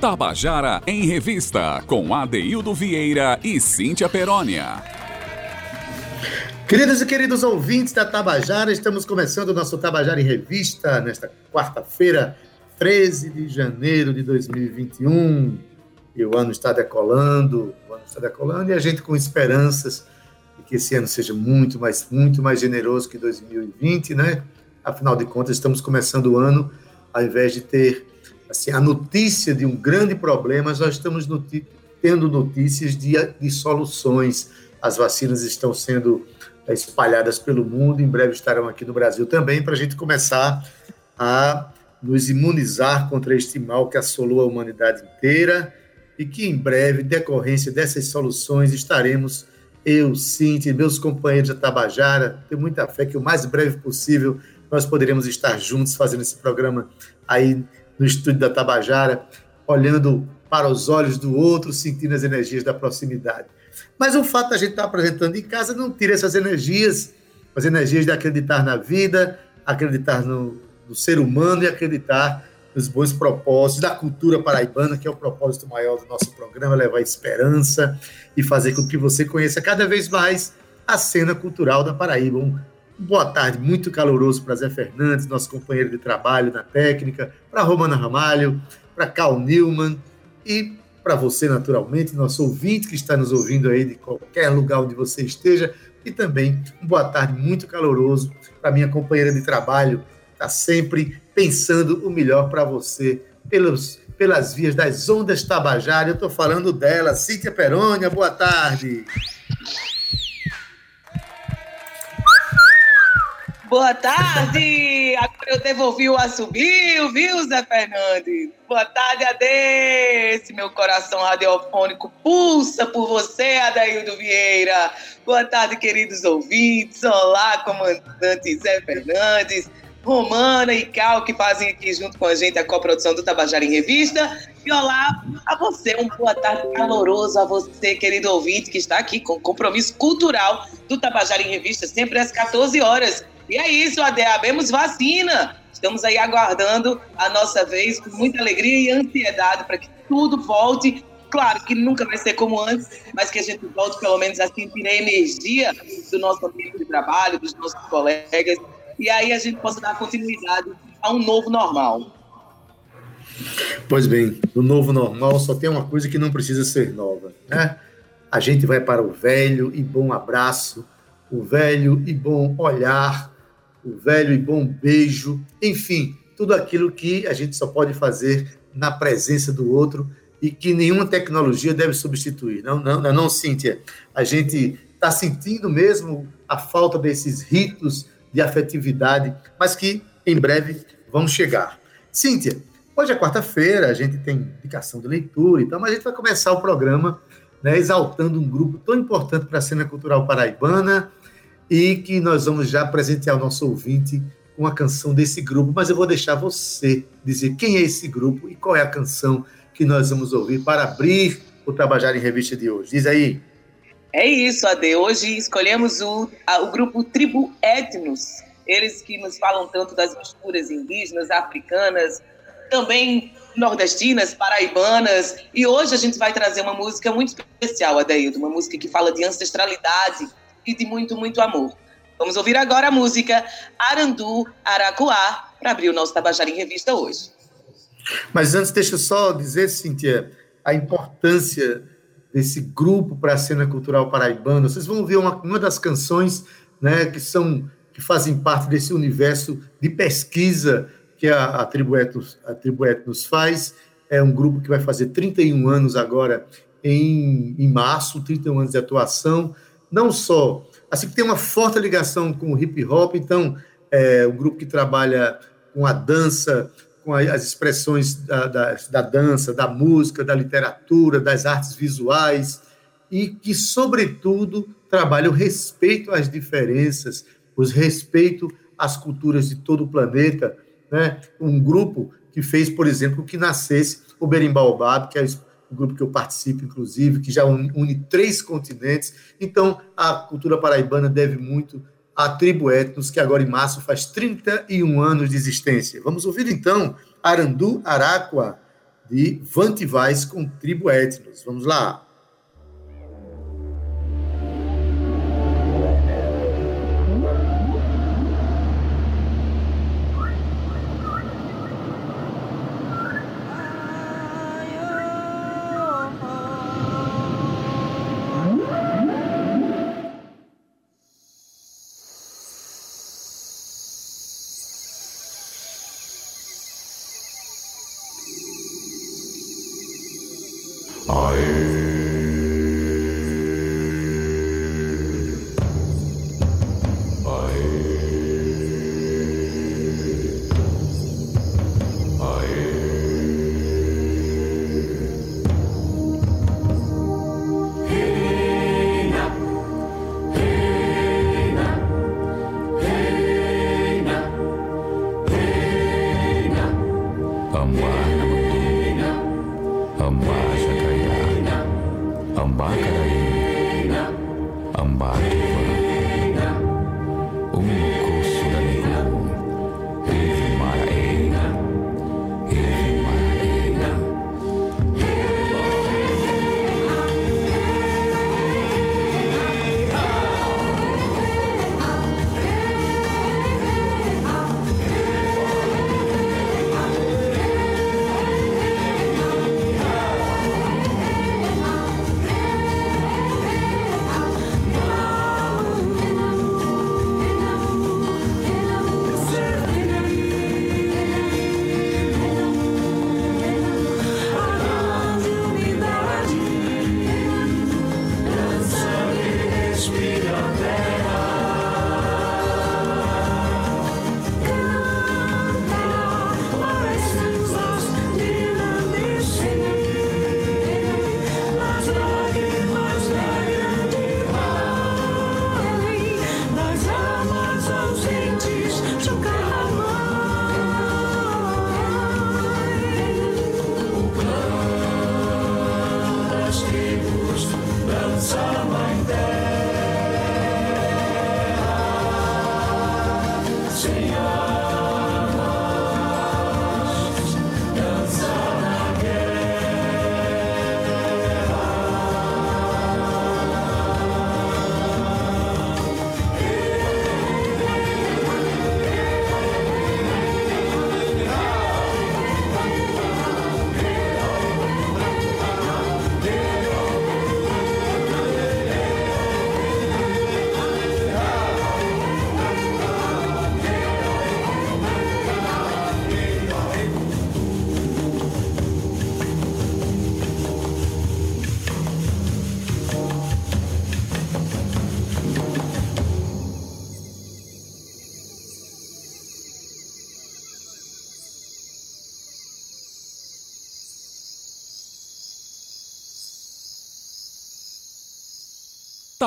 Tabajara em Revista, com Adeildo Vieira e Cíntia Perónia. Queridos e queridos ouvintes da Tabajara, estamos começando o nosso Tabajara em Revista nesta quarta-feira, 13 de janeiro de 2021. E o ano está decolando, o ano está decolando, e a gente com esperanças de que esse ano seja muito mais, muito mais generoso que 2020, né? Afinal de contas, estamos começando o ano, ao invés de ter assim, a notícia de um grande problema, nós estamos tendo notícias de, de soluções. As vacinas estão sendo eh, espalhadas pelo mundo, em breve estarão aqui no Brasil também, para a gente começar a nos imunizar contra este mal que assolou a humanidade inteira e que em breve, decorrência dessas soluções, estaremos, eu, Cintia, meus companheiros da Tabajara, tenho muita fé que o mais breve possível nós poderemos estar juntos fazendo esse programa aí no estúdio da Tabajara, olhando para os olhos do outro, sentindo as energias da proximidade. Mas o fato de a gente estar apresentando em casa não tira essas energias, as energias de acreditar na vida, acreditar no, no ser humano e acreditar nos bons propósitos da cultura paraibana, que é o propósito maior do nosso programa, levar esperança e fazer com que você conheça cada vez mais a cena cultural da Paraíba. Um boa tarde muito caloroso para Zé Fernandes, nosso companheiro de trabalho na técnica, para Romana Ramalho, para Cal Newman e para você, naturalmente, nosso ouvinte que está nos ouvindo aí de qualquer lugar onde você esteja, e também um boa tarde muito caloroso para minha companheira de trabalho, está sempre pensando o melhor para você pelos, pelas vias das ondas Tabajara. Eu estou falando dela, Cíntia Perônia, boa tarde. Boa tarde! Agora eu devolvi o assobio, viu, Zé Fernandes? Boa tarde, Ade! Esse meu coração radiofônico pulsa por você, Adaildo Vieira. Boa tarde, queridos ouvintes. Olá, comandante Zé Fernandes. Romana e Cal, que fazem aqui junto com a gente a coprodução do Tabajara em Revista. E olá a você, um boa tarde caloroso a você, querido ouvinte, que está aqui com o compromisso cultural do Tabajara em Revista, sempre às 14 horas. E é isso, Ade, abemos vacina. Estamos aí aguardando a nossa vez com muita alegria e ansiedade para que tudo volte. Claro que nunca vai ser como antes, mas que a gente volte pelo menos a sentir a energia do nosso ambiente de trabalho, dos nossos colegas, e aí a gente possa dar continuidade a um novo normal. Pois bem, o novo normal só tem uma coisa que não precisa ser nova, né? A gente vai para o velho e bom abraço, o velho e bom olhar, o velho e bom beijo, enfim, tudo aquilo que a gente só pode fazer na presença do outro e que nenhuma tecnologia deve substituir. Não, não, não, não Cíntia. A gente está sentindo mesmo a falta desses ritos de afetividade, mas que em breve vão chegar. Cíntia, hoje é quarta-feira, a gente tem indicação de leitura, então a gente vai começar o programa né, exaltando um grupo tão importante para a cena cultural paraibana, e que nós vamos já presentear o nosso ouvinte com a canção desse grupo, mas eu vou deixar você dizer quem é esse grupo e qual é a canção que nós vamos ouvir para abrir o Tabajara em Revista de hoje. Diz aí. É isso, Ade. Hoje escolhemos o, a, o grupo Tribo Etnos, eles que nos falam tanto das misturas indígenas, africanas, também nordestinas, paraibanas. E hoje a gente vai trazer uma música muito especial, Adeildo, uma música que fala de ancestralidade, e de muito, muito amor. Vamos ouvir agora a música Arandu Aracuá para abrir o nosso Tabajara em Revista hoje. Mas antes, deixa eu só dizer, Cíntia, a importância desse grupo para a cena cultural paraibana. Vocês vão ver uma, uma das canções né, que são que fazem parte desse universo de pesquisa que a, a, Tribo Etnos, a Tribo Etnos faz. É um grupo que vai fazer 31 anos agora em, em março, 31 anos de atuação não só, assim que tem uma forte ligação com o hip hop, então é um grupo que trabalha com a dança, com as expressões da, da, da dança, da música, da literatura, das artes visuais, e que, sobretudo, trabalha o respeito às diferenças, o respeito às culturas de todo o planeta. Né? Um grupo que fez, por exemplo, que nascesse o Berimbau que é um grupo que eu participo, inclusive, que já une três continentes. Então, a cultura paraibana deve muito à tribo etnos, que agora em março faz 31 anos de existência. Vamos ouvir, então, Arandu Araqua, de Vantivais com Tribo Etnos. Vamos lá. freedom.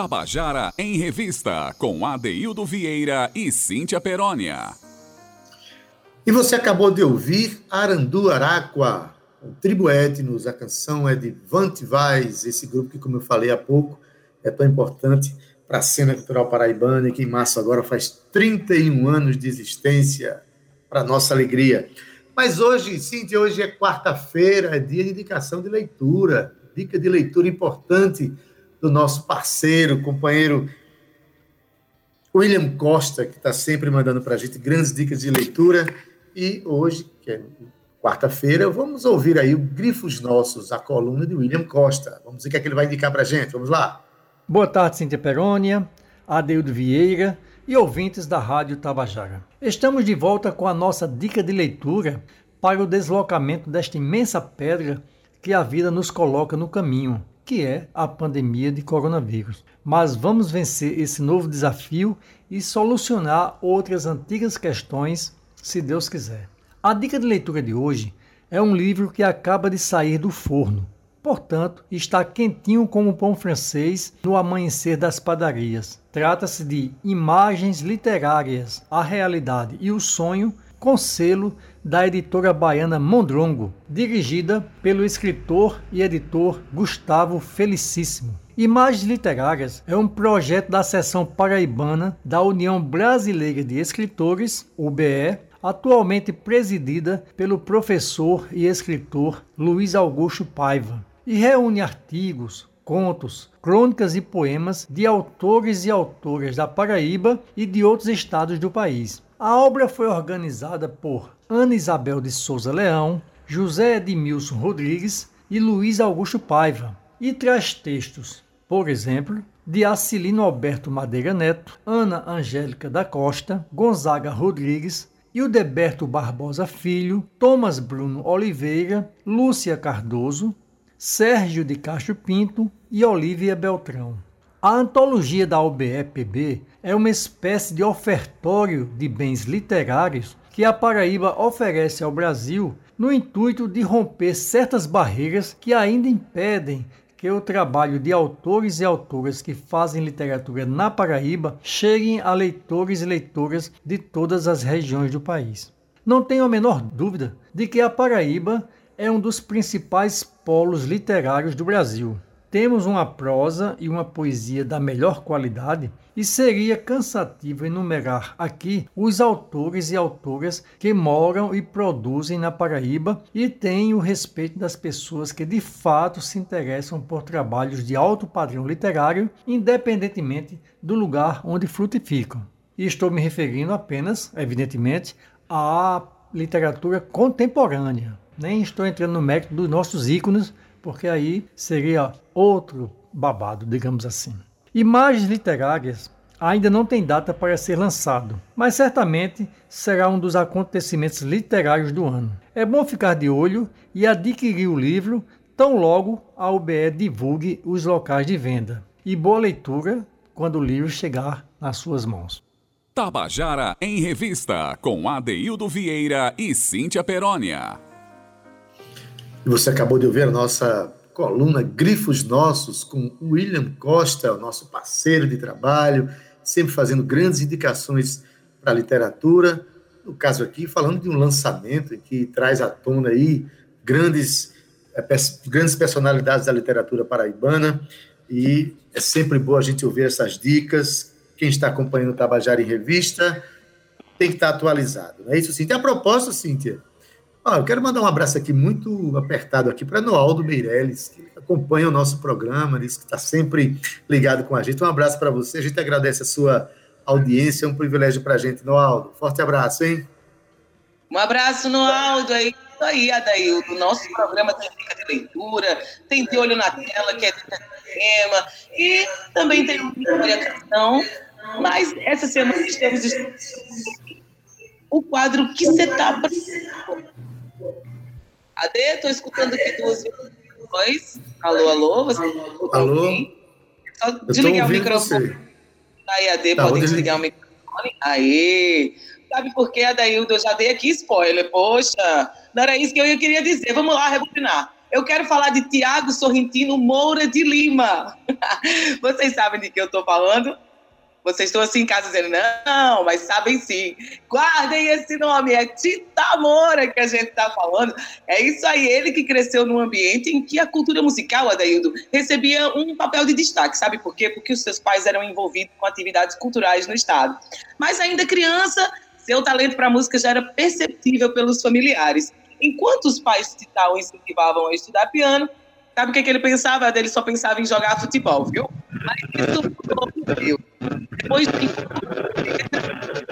Tabajara em Revista, com Adeildo Vieira e Cíntia Perónia. E você acabou de ouvir Arandu Araqua, o Tribo Etnos, a canção é de Vante Vaz, esse grupo que, como eu falei há pouco, é tão importante para a cena cultural paraibana e que em março agora faz 31 anos de existência, para nossa alegria. Mas hoje, Cíntia, hoje é quarta-feira, é dia de indicação de leitura, dica de leitura importante do nosso parceiro, companheiro William Costa, que está sempre mandando para a gente grandes dicas de leitura. E hoje, que é quarta-feira, vamos ouvir aí o Grifos Nossos, a coluna de William Costa. Vamos ver o que, é que ele vai indicar para a gente. Vamos lá. Boa tarde, Cíntia Perônia, Adeildo Vieira e ouvintes da Rádio Tabajara. Estamos de volta com a nossa dica de leitura para o deslocamento desta imensa pedra que a vida nos coloca no caminho que é a pandemia de coronavírus. Mas vamos vencer esse novo desafio e solucionar outras antigas questões, se Deus quiser. A dica de leitura de hoje é um livro que acaba de sair do forno. Portanto, está quentinho como pão francês no amanhecer das padarias. Trata-se de Imagens Literárias, a Realidade e o Sonho, com selo da editora baiana Mondrongo, dirigida pelo escritor e editor Gustavo Felicíssimo. Imagens Literárias é um projeto da seção paraibana da União Brasileira de Escritores, UBE, atualmente presidida pelo professor e escritor Luiz Augusto Paiva, e reúne artigos, contos, crônicas e poemas de autores e autoras da Paraíba e de outros estados do país. A obra foi organizada por Ana Isabel de Souza Leão, José Edmilson Rodrigues e Luiz Augusto Paiva, e traz textos, por exemplo, de Acilino Alberto Madeira Neto, Ana Angélica da Costa, Gonzaga Rodrigues, Hildeberto Barbosa Filho, Thomas Bruno Oliveira, Lúcia Cardoso, Sérgio de Castro Pinto e Olívia Beltrão. A antologia da UBE-PB é uma espécie de ofertório de bens literários que a Paraíba oferece ao Brasil no intuito de romper certas barreiras que ainda impedem que o trabalho de autores e autoras que fazem literatura na Paraíba cheguem a leitores e leitoras de todas as regiões do país. Não tenho a menor dúvida de que a Paraíba é um dos principais polos literários do Brasil. Temos uma prosa e uma poesia da melhor qualidade e seria cansativo enumerar aqui os autores e autoras que moram e produzem na Paraíba e têm o respeito das pessoas que de fato se interessam por trabalhos de alto padrão literário, independentemente do lugar onde frutificam. E estou me referindo apenas, evidentemente, à literatura contemporânea. Nem estou entrando no mérito dos nossos ícones porque aí seria outro babado, digamos assim. Imagens literárias ainda não tem data para ser lançado, mas certamente será um dos acontecimentos literários do ano. É bom ficar de olho e adquirir o livro tão logo a UBE divulgue os locais de venda. E boa leitura quando o livro chegar nas suas mãos. Tabajara em Revista, com Adeildo Vieira e Cíntia Perónia. E você acabou de ouvir a nossa coluna Grifos Nossos com William Costa, nosso parceiro de trabalho, sempre fazendo grandes indicações para a literatura. No caso aqui, falando de um lançamento que traz à tona aí grandes, é, grandes personalidades da literatura paraibana. E é sempre bom a gente ouvir essas dicas. Quem está acompanhando o Tabajara em Revista tem que estar atualizado. Não é isso, Cíntia? A propósito, Cíntia, ah, eu quero mandar um abraço aqui muito apertado aqui para Noaldo Meirelles, que acompanha o nosso programa, diz que está sempre ligado com a gente. Um abraço para você, a gente agradece a sua audiência, é um privilégio para a gente, Noaldo. Forte abraço, hein? Um abraço, Noaldo, aí, aí, Adaildo. Nosso programa tem dica de leitura, tem de olho na tela, que é de tema, e também tem uma orientação, mas essa semana estamos o quadro que você está Ade, estou escutando aqui duas vezes. Alô, alô, você tá Alô? Só desligar o microfone. Você. Aí, Ade, tá, pode desligar o microfone. Aí. Sabe por quê, Adaildo? Eu já dei aqui spoiler. Poxa, não era isso que eu queria dizer. Vamos lá, rebobinar. Eu quero falar de Tiago Sorrentino Moura de Lima. Vocês sabem de que eu estou falando? Vocês estão assim em casa dizendo, não, mas sabem sim. Guardem esse nome, é Tita Moura que a gente está falando. É isso aí, ele que cresceu num ambiente em que a cultura musical, Adaildo, recebia um papel de destaque. Sabe por quê? Porque os seus pais eram envolvidos com atividades culturais no Estado. Mas ainda criança, seu talento para música já era perceptível pelos familiares. Enquanto os pais Tita o incentivavam a estudar piano, Sabe o que, que ele pensava? Ele só pensava em jogar futebol, viu? Mas isso mudou. Depois de...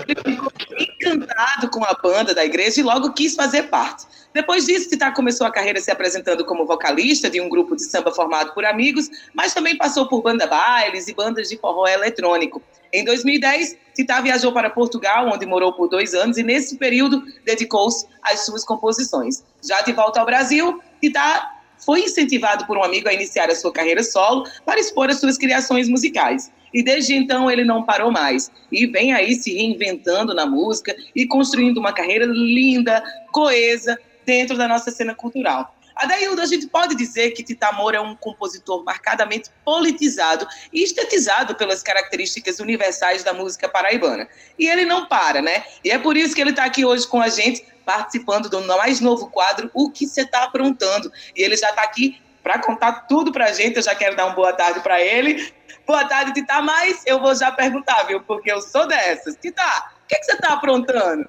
ele ficou encantado com a banda da igreja e logo quis fazer parte. Depois disso, Tita começou a carreira se apresentando como vocalista de um grupo de samba formado por amigos, mas também passou por banda bailes e bandas de forró eletrônico. Em 2010, Tita viajou para Portugal, onde morou por dois anos, e nesse período dedicou-se às suas composições. Já de volta ao Brasil, Tita foi incentivado por um amigo a iniciar a sua carreira solo para expor as suas criações musicais. E desde então ele não parou mais. E vem aí se reinventando na música e construindo uma carreira linda, coesa, dentro da nossa cena cultural. Adaildo, a gente pode dizer que Tita Moura é um compositor marcadamente politizado e estetizado pelas características universais da música paraibana. E ele não para, né? E é por isso que ele está aqui hoje com a gente participando do mais novo quadro O que você está aprontando. E ele já está aqui para contar tudo para a gente. Eu já quero dar uma boa tarde para ele. Boa tarde, Tita, mas eu vou já perguntar, viu? Porque eu sou dessas. Tita, o que, que você está aprontando?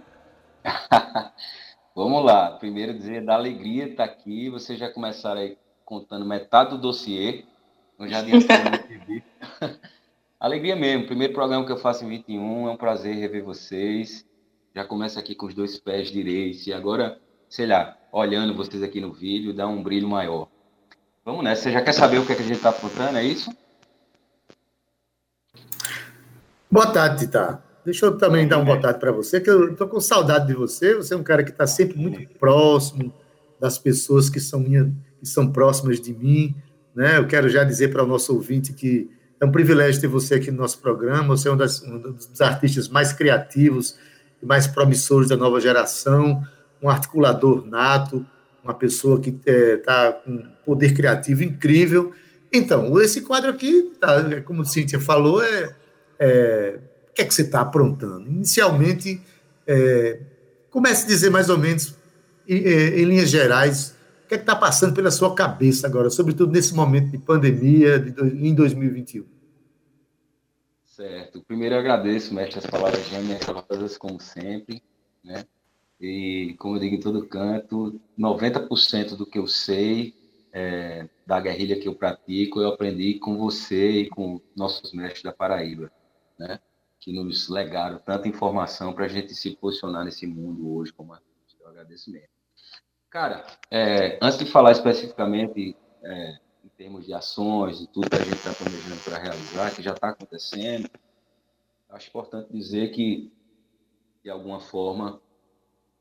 Vamos lá. Primeiro dizer da alegria estar aqui. Vocês já começaram aí contando metade do dossiê. Eu já adiantei Alegria mesmo. Primeiro programa que eu faço em 21. É um prazer rever vocês. Já começa aqui com os dois pés direitos. E agora, sei lá, olhando vocês aqui no vídeo, dá um brilho maior. Vamos nessa. Você já quer saber o que, é que a gente está apontando? É isso? Boa tarde, Tita. Deixa eu também dar um boa tarde para você, que eu estou com saudade de você. Você é um cara que está sempre muito próximo das pessoas que são, minha, que são próximas de mim. Né? Eu quero já dizer para o nosso ouvinte que é um privilégio ter você aqui no nosso programa. Você é um, das, um dos artistas mais criativos mais promissores da nova geração, um articulador nato, uma pessoa que está é, tá com poder criativo incrível. Então, esse quadro aqui, tá, como a Cíntia falou, é é, o que é que você está aprontando? Inicialmente, é, comece a dizer mais ou menos, em, em linhas gerais, o que é que está passando pela sua cabeça agora, sobretudo nesse momento de pandemia de, em 2021. Certo. Primeiro eu agradeço, mestre, as palavras generosas, como sempre, né? E, como eu digo em todo canto, 90% do que eu sei é, da guerrilha que eu pratico, eu aprendi com você e com nossos mestres da Paraíba né? que nos legaram tanta informação para a gente se posicionar nesse mundo hoje como. Eu agradeço mesmo. Cara, é, antes de falar especificamente é, termos de ações e tudo que a gente está planejando para realizar, que já está acontecendo, acho importante dizer que, de alguma forma,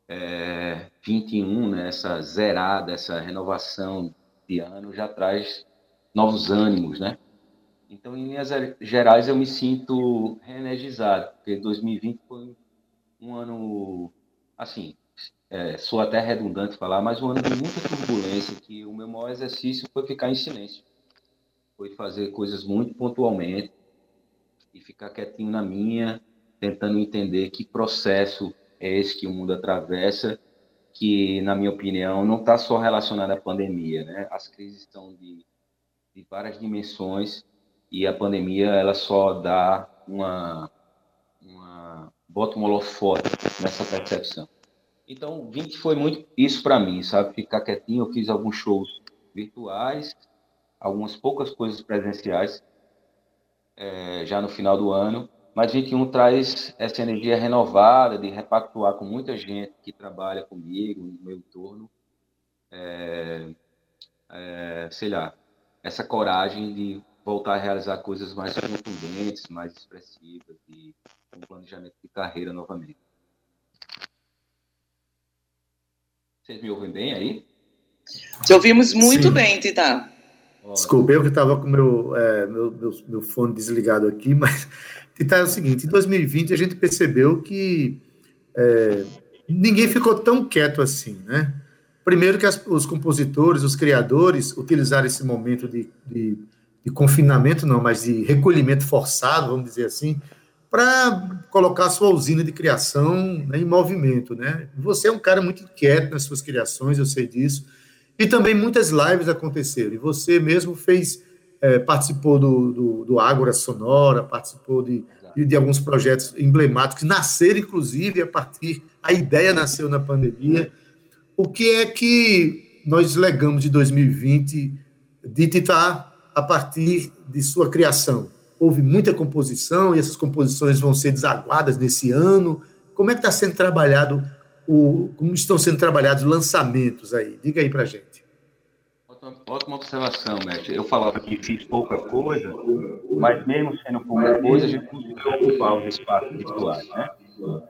é, 21, né, essa zerada, essa renovação de ano já traz novos ânimos, né? Então, em linhas gerais, eu me sinto reenergizado, porque 2020 foi um ano, assim, é, sou até redundante falar, mas um ano de muita turbulência, que o meu maior exercício foi ficar em silêncio. Foi fazer coisas muito pontualmente e ficar quietinho na minha, tentando entender que processo é esse que o mundo atravessa, que, na minha opinião, não está só relacionado à pandemia, né? As crises estão de, de várias dimensões e a pandemia ela só dá uma, uma bota um holofote nessa percepção. Então, 20 foi muito isso para mim, sabe? Ficar quietinho, eu fiz alguns shows virtuais, algumas poucas coisas presenciais é, já no final do ano, mas 21 traz essa energia renovada de repactuar com muita gente que trabalha comigo, no meu entorno, é, é, sei lá, essa coragem de voltar a realizar coisas mais contundentes, mais expressivas e um planejamento de carreira novamente. Vocês me ouvem bem aí? Te ouvimos muito Sim. bem, Tita. Desculpa, eu que estava com meu, é, meu, meu, meu, fone desligado aqui, mas Tita, é o seguinte, em 2020 a gente percebeu que é, ninguém ficou tão quieto assim, né? Primeiro que as, os compositores, os criadores utilizaram esse momento de, de de confinamento, não, mas de recolhimento forçado, vamos dizer assim, para colocar a sua usina de criação né, em movimento. Né? Você é um cara muito inquieto nas suas criações, eu sei disso. E também muitas lives aconteceram. E você mesmo fez, é, participou do, do, do Ágora Sonora, participou de, de, de, alguns projetos emblemáticos, nasceram, inclusive, a partir. A ideia nasceu na pandemia. O que é que nós legamos de 2020 de Titá a partir de sua criação? Houve muita composição e essas composições vão ser desaguadas nesse ano. Como é que está sendo trabalhado, o, como estão sendo trabalhados lançamentos aí? Diga aí para gente. Ótima observação, mestre. Eu falava que fiz pouca coisa, mas mesmo sendo pouca coisa, a gente conseguiu ocupar os espaços virtuais, né?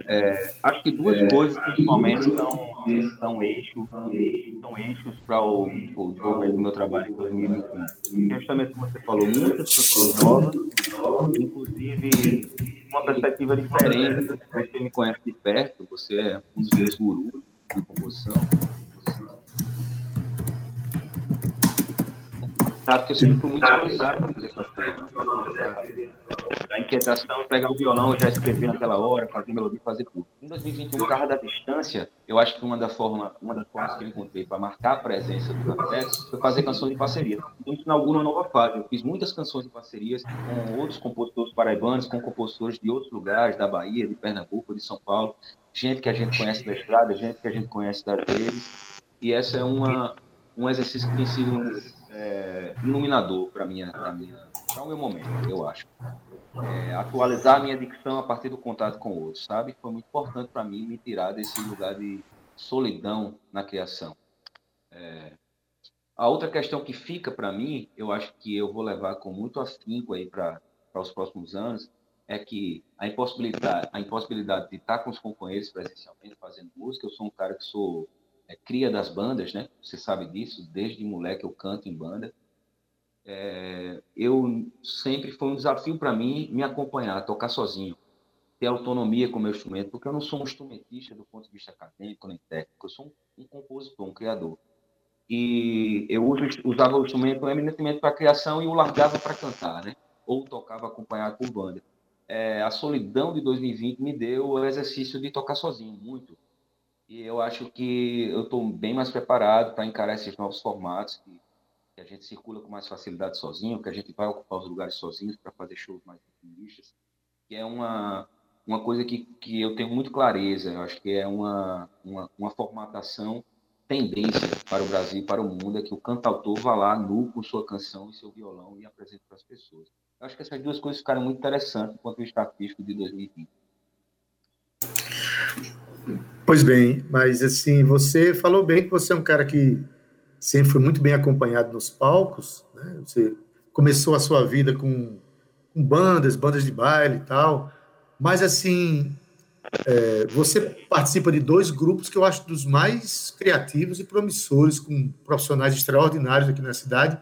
É, acho que duas coisas principalmente são, são eixos, são eixos para o, o desenvolvimento do meu trabalho em 2021. Justamente como você falou, muitas pessoas novas, inclusive uma perspectiva diferente. Você me conhece de perto, você é um dos meus gurus de composição sabe que eu sempre fui muito organizado para fazer essas coisas. A inquietação, pegar o violão, já escrever naquela hora, fazer melodia, fazer tudo. Em 2021, por causa da distância, eu acho que uma, da forma, uma das formas que eu encontrei para marcar a presença dos arquitetos foi fazer canções de parceria. Então, isso inaugura uma nova fase. Eu fiz muitas canções de parcerias com outros compositores paraibanos, com compositores de outros lugares, da Bahia, de Pernambuco, de São Paulo. gente que a gente conhece da estrada, gente que a gente conhece das redes, e essa é uma, um exercício que tem sido é, iluminador para minha, minha, para o meu momento, eu acho. É, atualizar a minha dicção a partir do contato com outros, sabe? Foi muito importante para mim me tirar desse lugar de solidão na criação. É, a outra questão que fica para mim, eu acho que eu vou levar com muito afinco aí para os próximos anos, é que a impossibilidade, a impossibilidade de estar com os companheiros presencialmente fazendo música, eu sou um cara que sou é, cria das bandas, né? Você sabe disso, desde moleque eu canto em banda. É, eu sempre foi um desafio para mim me acompanhar, tocar sozinho, ter autonomia com o meu instrumento, porque eu não sou um instrumentista do ponto de vista acadêmico nem técnico, eu sou um, um compositor, um criador. E eu usava o instrumento eminentemente para criação e o largava para cantar, né? Ou tocava acompanhado por banda é, a solidão de 2020 me deu o exercício de tocar sozinho, muito. E eu acho que eu estou bem mais preparado para encarar esses novos formatos, que, que, a gente circula com mais facilidade sozinho, que a gente vai ocupar os lugares sozinhos para fazer shows mais intimistas, que é uma, uma coisa que, que eu tenho muito clareza, eu acho que é uma, uma, uma formatação tendência para o Brasil para o mundo, é que o cantautor vá lá nu com sua canção e seu violão e apresente para as pessoas. Eu acho que essas duas coisas ficaram muito interessantes de vista artístico de 2020. Pois bem, mas assim, você falou bem que você é um cara que sempre foi muito bem acompanhado nos palcos, né? Você começou a sua vida com, com bandas, bandas de baile e tal, mas assim, é, você participa de dois grupos que eu acho dos mais criativos e promissores, com profissionais extraordinários aqui na cidade,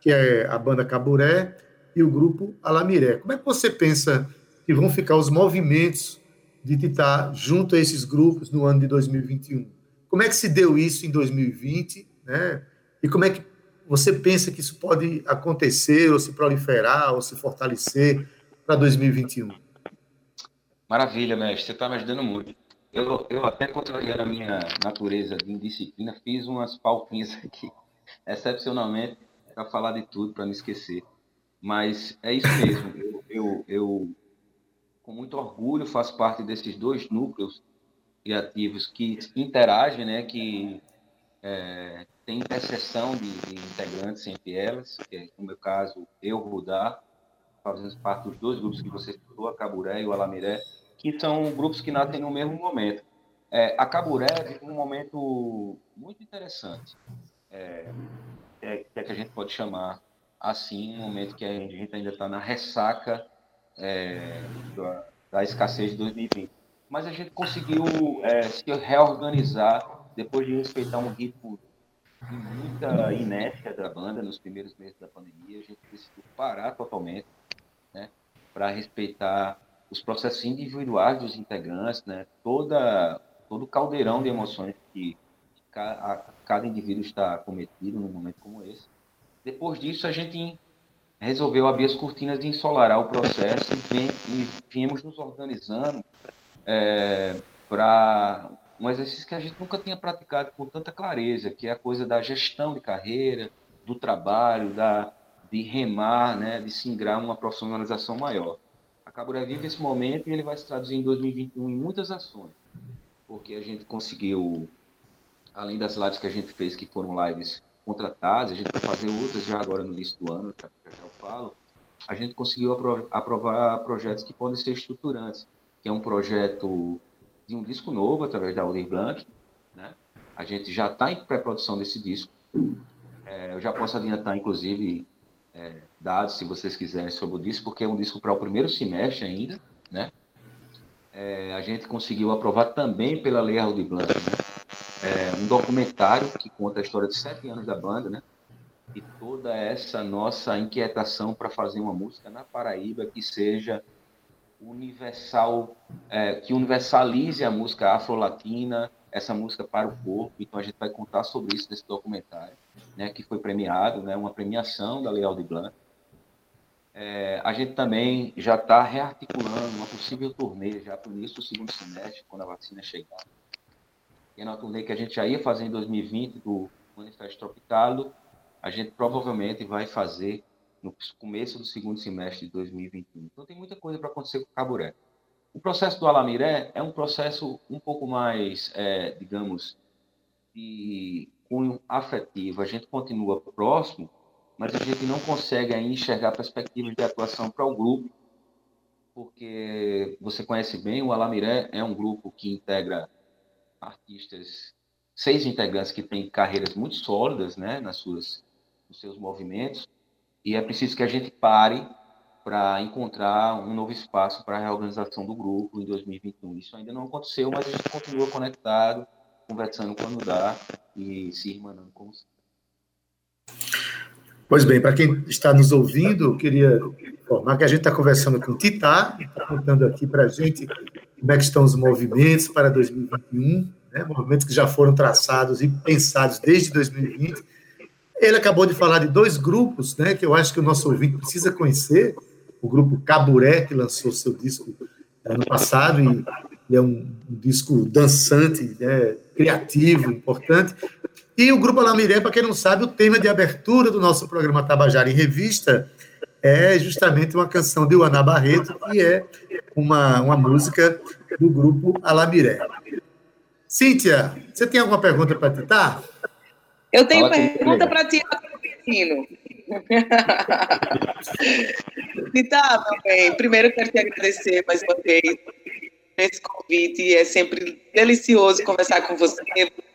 que é a banda Caburé e o grupo Alamiré. Como é que você pensa que vão ficar os movimentos de estar junto a esses grupos no ano de 2021? Como é que se deu isso em 2020, né? E como é que você pensa que isso pode acontecer, ou se proliferar, ou se fortalecer para 2021? Maravilha, mestre. Você está me ajudando muito. Eu, eu até contrariando a minha natureza de indisciplina, fiz umas pautinhas aqui, excepcionalmente, para falar de tudo, para não esquecer. Mas é isso mesmo. Eu, eu, eu, com muito orgulho, faço parte desses dois núcleos criativos que interagem, né, que é, tem interseção de, de, integrantes entre elas, que é, no meu caso, eu, Rudá, fazemos parte dos dois grupos que você citou, a Caburé e o Alamiré, que são grupos que nascem no mesmo momento. É, a Caburé é um momento muito interessante, é, é, é que a gente pode chamar assim, no momento que a gente ainda está na ressaca é, da, da, escassez de 2020. Mas a gente conseguiu é, se reorganizar depois de respeitar um ritmo de muita inércia da banda nos primeiros meses da pandemia. A gente decidiu parar totalmente né, para respeitar os processos individuais dos integrantes, né, toda, todo o caldeirão de emoções que, cada indivíduo está cometido num momento como esse. Depois disso, a gente resolveu abrir as cortinas de ensolarar o processo e, viemos nos organizando é, para um exercício que a gente nunca tinha praticado com tanta clareza, que é a coisa da gestão de carreira, do trabalho, da, de remar, né, de se ingrar uma profissionalização maior. A Cabura vive esse momento e ele vai se traduzir em 2021 em muitas ações, porque a gente conseguiu, além das lives que a gente fez, que foram lives contratadas, a gente vai fazer outras já agora no início do ano, já, já eu falo, a gente conseguiu aprovar projetos que podem ser estruturantes, que é um projeto de um disco novo através da Aldir Blanc, né? A gente já está em pré-produção desse disco. É, eu já posso adiantar, inclusive, é, dados, se vocês quiserem, sobre o disco, porque é um disco para o primeiro semestre ainda, né? É, a gente conseguiu aprovar também pela Lei Aldir Blanc, né? é, um documentário que conta a história de sete anos da banda, né? E toda essa nossa inquietação para fazer uma música na Paraíba que seja universal, é, que universalize a música afro-latina, essa música para o corpo. Então a gente vai contar sobre isso nesse documentário, né? Que foi premiado, né? Uma premiação da Leal de Blanc. É, a gente também já está rearticulando uma possível turnê já para o início do segundo semestre, quando a vacina chegar e na turnê que a gente já ia fazer em 2020 do Manifesto Tropicalo, a gente provavelmente vai fazer no começo do segundo semestre de 2021. Então tem muita coisa para acontecer com o Caburé. O processo do Alamiré é um processo um pouco mais, é, digamos, de cunho afetivo. A gente continua próximo, mas a gente não consegue enxergar perspectivas de atuação para o grupo, porque você conhece bem, o Alamiré é um grupo que integra artistas, seis integrantes que têm carreiras muito sólidas, né, nas suas, nos seus movimentos, e é preciso que a gente pare para encontrar um novo espaço para a reorganização do grupo em 2021. Isso ainda não aconteceu, mas a gente continua conectado, conversando quando dá e se irmanando como. Pois bem, para quem está nos ouvindo, eu queria informar que a gente está conversando com o Titá, está contando aqui para a gente como é que estão os movimentos para 2021, né, movimentos que já foram traçados e pensados desde 2020. Ele acabou de falar de dois grupos, né, que eu acho que o nosso ouvinte precisa conhecer, o grupo Caburé, que lançou seu disco ano passado, e, é um, disco dançante, né, criativo, importante. E o Grupo Alamiré, para quem não sabe, o tema de abertura do nosso programa Tabajara em Revista é justamente uma canção de Uana Barreto, que é uma, uma música do Grupo Alamiré. Cíntia, você tem alguma pergunta para Tita? Eu tenho Fala pergunta para ti. Tita, meu bem, primeiro quero te agradecer mais uma vez esse convite. É sempre delicioso conversar com você,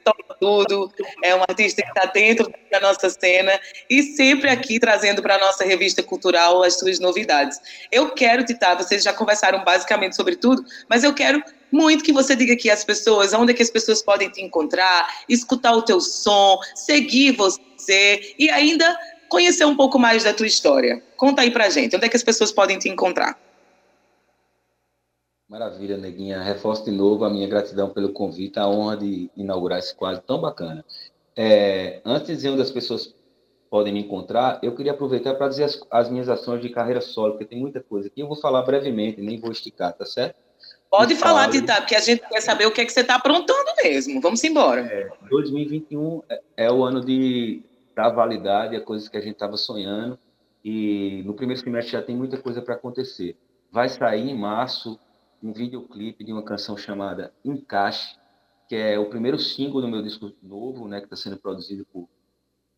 topa tudo. É um artista que está dentro da nossa cena e sempre aqui trazendo para a nossa revista cultural as suas novidades. Eu quero, Tita, vocês já conversaram basicamente sobre tudo, mas eu quero muito que você diga aqui às pessoas onde é que as pessoas podem te encontrar, escutar o teu som, seguir você e ainda conhecer um pouco mais da tua história. Conta aí pra gente, onde é que as pessoas podem te encontrar? Maravilha, Neguinha. Reforço de novo a minha gratidão pelo convite, a honra de inaugurar esse quadro tão bacana. É, antes de dizer onde as pessoas podem me encontrar, eu queria aproveitar para dizer as, as, minhas ações de carreira solo, porque tem muita coisa aqui. Eu vou falar brevemente, nem vou esticar, tá certo? Pode falar, Tita, porque a gente quer saber o que é que você está aprontando mesmo. Vamos embora. É, 2021 é, é o ano de dar validade a coisas que a gente estava sonhando. E no primeiro semestre já tem muita coisa para acontecer. Vai sair em março um videoclipe de uma canção chamada Encaixe, que é o primeiro single do meu disco novo, né, que está sendo produzido por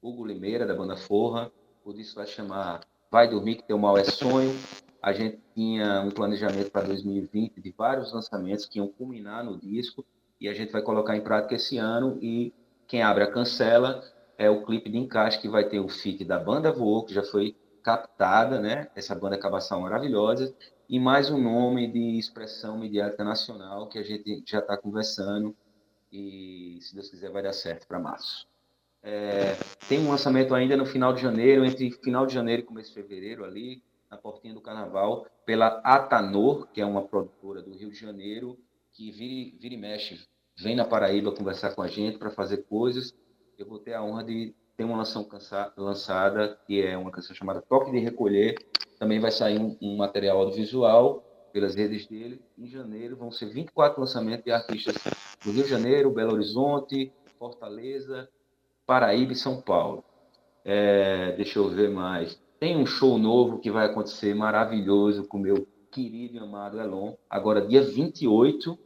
Hugo Limeira, da banda Forra. O disco vai chamar Vai Dormir, que teu mal é sonho. A gente tinha um planejamento para 2020 de vários lançamentos que iam culminar no disco e a gente vai colocar em prática esse ano. E quem abre a cancela é o clipe de encaixe que vai ter o feat da banda Voou, que já foi captada, né? Essa banda Cabação maravilhosa e mais um nome de expressão mediática nacional que a gente já está conversando e, se Deus quiser, vai dar certo para março. É, tem um lançamento ainda no final de janeiro, entre final de janeiro e começo de fevereiro, ali, na portinha do carnaval, pela Atanor, que é uma produtora do Rio de Janeiro, que vira, vira e mexe, vem na Paraíba conversar com a gente para fazer coisas. Eu vou ter a honra de ter uma canção lançada, que é uma canção chamada Toque de Recolher, também vai sair um, um, material audiovisual pelas redes dele. Em janeiro vão ser 24 lançamentos de artistas do Rio de Janeiro, Belo Horizonte, Fortaleza, Paraíba e São Paulo. É, deixa eu ver mais. Tem um show novo que vai acontecer maravilhoso com meu querido e amado Elon. Agora, dia 28,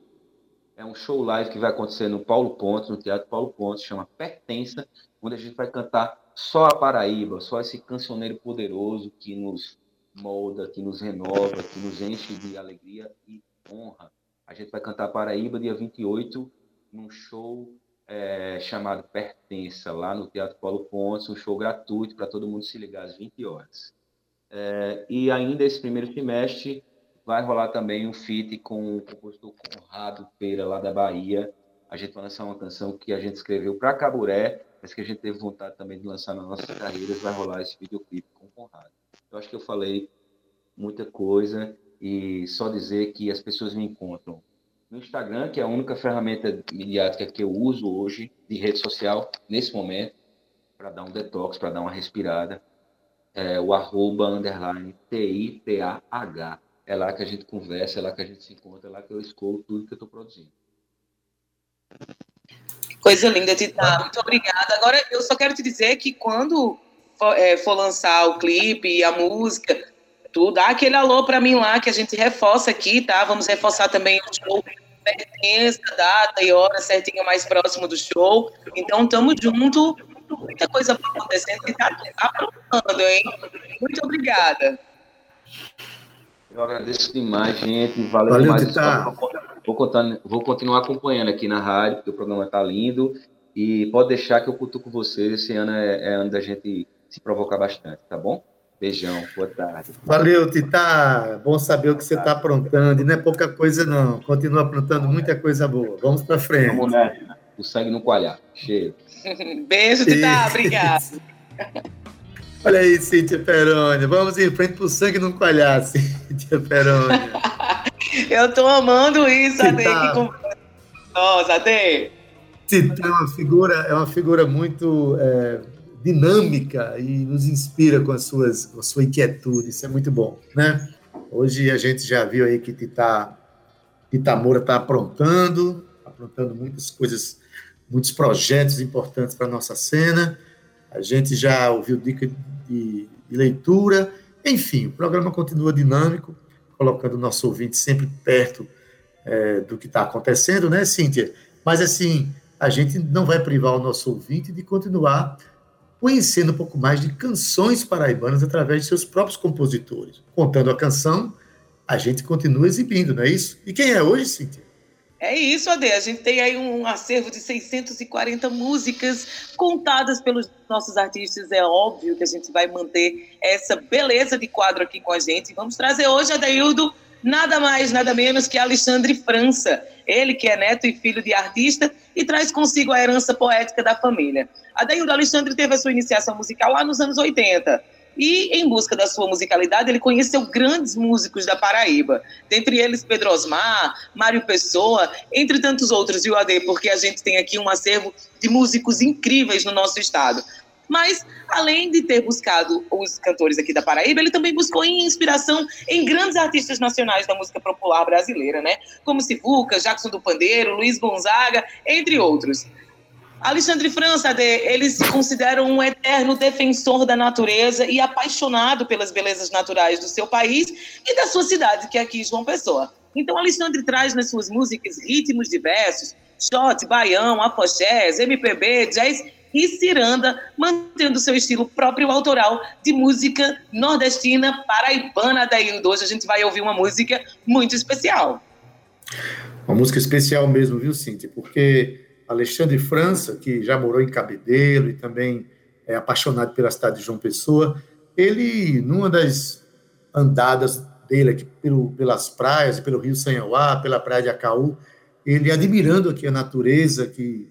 é um show live que vai acontecer no Paulo Pontes, no Teatro Paulo Pontes, chama Pertença, onde a gente vai cantar só a Paraíba, só esse cancioneiro poderoso que nos molda, que nos renova, que nos enche de alegria e honra. A gente vai cantar Paraíba dia 28 num show é, chamado Pertença, lá no Teatro Paulo Pontes, um show gratuito para todo mundo se ligar às 20 horas. É, e ainda esse primeiro semestre vai rolar também um feat com o compositor Conrado Peira, lá da Bahia. A gente vai lançar uma canção que a gente escreveu para Caburé, mas que a gente teve vontade também de lançar nas nossas carreiras. Vai rolar esse videoclipe com o Conrado. Eu acho que eu falei muita coisa e só dizer que as pessoas me encontram no Instagram, que é a única ferramenta midiática que eu uso hoje de rede social nesse momento para dar um detox, para dar uma respirada. É o arroba underline T-I-T-A-H. É lá que a gente conversa, é lá que a gente se encontra, é lá que eu escolho tudo que eu estou produzindo. Coisa linda, Tita. Muito obrigada. Agora, eu só quero te dizer que quando for, é, for lançar o clipe e a música, Tu dá aquele alô para mim lá que a gente reforça aqui, tá? Vamos reforçar também o show pertence data e hora certinho mais próximo do show. Então, tamo junto. Muita coisa acontecendo e tá, tá aprontando, hein? Muito obrigada. Eu agradeço demais, gente. Valeu, Valeu demais. Tá. Vou, contar, vou continuar acompanhando aqui na rádio, porque o programa tá lindo. E pode deixar que eu cutuco vocês. Esse ano é, é ano da gente se provocar bastante, tá bom? Beijão, boa tarde. Valeu, Tita. Bom saber o que você está aprontando. E não é pouca coisa, não. Continua aprontando muita coisa boa. Vamos para frente. Vamos nessa. O sangue não coalhar. Cheio. Beijo, Tita. Obrigado. Olha aí, Cíntia Perônia. Vamos em frente para o sangue não coalhar, Cíntia Perônia. Eu estou amando isso, Ade. Nossa, Ade. Tita é uma figura, é uma figura muito... É dinâmica e nos inspira com, as suas, com a sua inquietude. Isso é muito bom, né? Hoje a gente já viu aí que Tita, Tita Moura está aprontando, aprontando muitas coisas, muitos projetos importantes para a nossa cena. A gente já ouviu dica de, de leitura. Enfim, o programa continua dinâmico, colocando o nosso ouvinte sempre perto é, do que está acontecendo, né, Cíntia? Mas, assim, a gente não vai privar o nosso ouvinte de continuar conhecendo um pouco mais de canções paraibanas através de seus próprios compositores. Contando a canção, a gente continua exibindo, não é isso? E quem é hoje, Cíntia? É isso, Ade. A gente tem aí um acervo de 640 músicas contadas pelos nossos artistas. É óbvio que a gente vai manter essa beleza de quadro aqui com a gente. Vamos trazer hoje, Adeildo, nada mais, nada menos que Alexandre França. Ele que é neto e filho de artista e traz consigo a herança poética da família. Adaildo Alexandre teve a sua iniciação musical lá nos anos 80. E, em busca da sua musicalidade, ele conheceu grandes músicos da Paraíba, dentre eles Pedro Osmar, Mário Pessoa, entre tantos outros, viu, Ade? Porque a gente tem aqui um acervo de músicos incríveis no nosso estado. Mas, além de ter buscado os cantores aqui da Paraíba, ele também buscou inspiração em grandes artistas nacionais da música popular brasileira, né? Como Sivuca, Jackson do Pandeiro, Luiz Gonzaga, entre outros. Alexandre França, ele se considera um eterno defensor da natureza e apaixonado pelas belezas naturais do seu país e da sua cidade, que é aqui João Pessoa. Então, Alexandre traz nas suas músicas ritmos diversos, shot, baião, afoxés, MPB, jazz e ciranda, mantendo seu estilo próprio autoral de música nordestina paraibana. Daí hoje a gente vai ouvir uma música muito especial. Uma música especial mesmo, viu, Cíntia? Porque Alexandre França, que já morou em Cabedelo e também é apaixonado pela cidade de João Pessoa, ele, numa das andadas dele aqui pelo, pelas praias, pelo Rio Sanhauá, pela praia de Acaú, ele admirando aqui a natureza que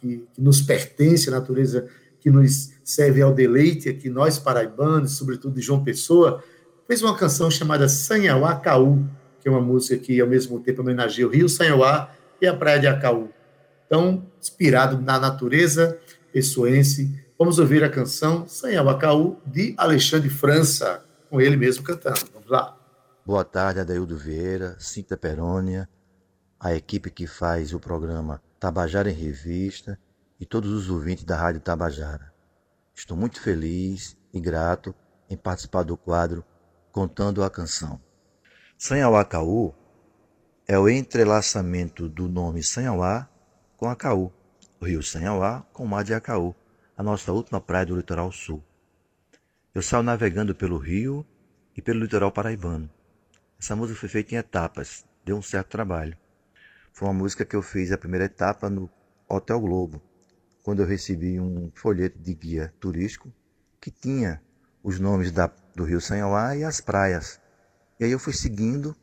que, que nos pertence, a natureza que nos serve ao deleite, aqui nós paraibanos, sobretudo de João Pessoa, fez uma canção chamada Sanhauá Caú, que é uma música que ao mesmo tempo homenageia o Rio Sanhauá e a Praia de Acaú. Então, inspirado na natureza pessoense, vamos ouvir a canção Sanhauá Caú de Alexandre França, com ele mesmo cantando. Vamos lá. Boa tarde, Adaildo Vieira, Cinta Perônia, a equipe que faz o programa Tabajara em Revista e todos os ouvintes da Rádio Tabajara. Estou muito feliz e grato em participar do quadro Contando a Canção. Sanhauá-Caú é o entrelaçamento do nome Sanhauá com Acaú, o rio Sanhauá com o mar de Acaú, a nossa última praia do litoral sul. Eu saio navegando pelo rio e pelo litoral paraibano. Essa música foi feita em etapas, deu um certo trabalho. Foi uma música que eu fiz a primeira etapa no Hotel Globo, quando eu recebi um folheto de guia turístico que tinha os nomes da, do Rio Sanhauá e as praias. E aí eu fui seguindo,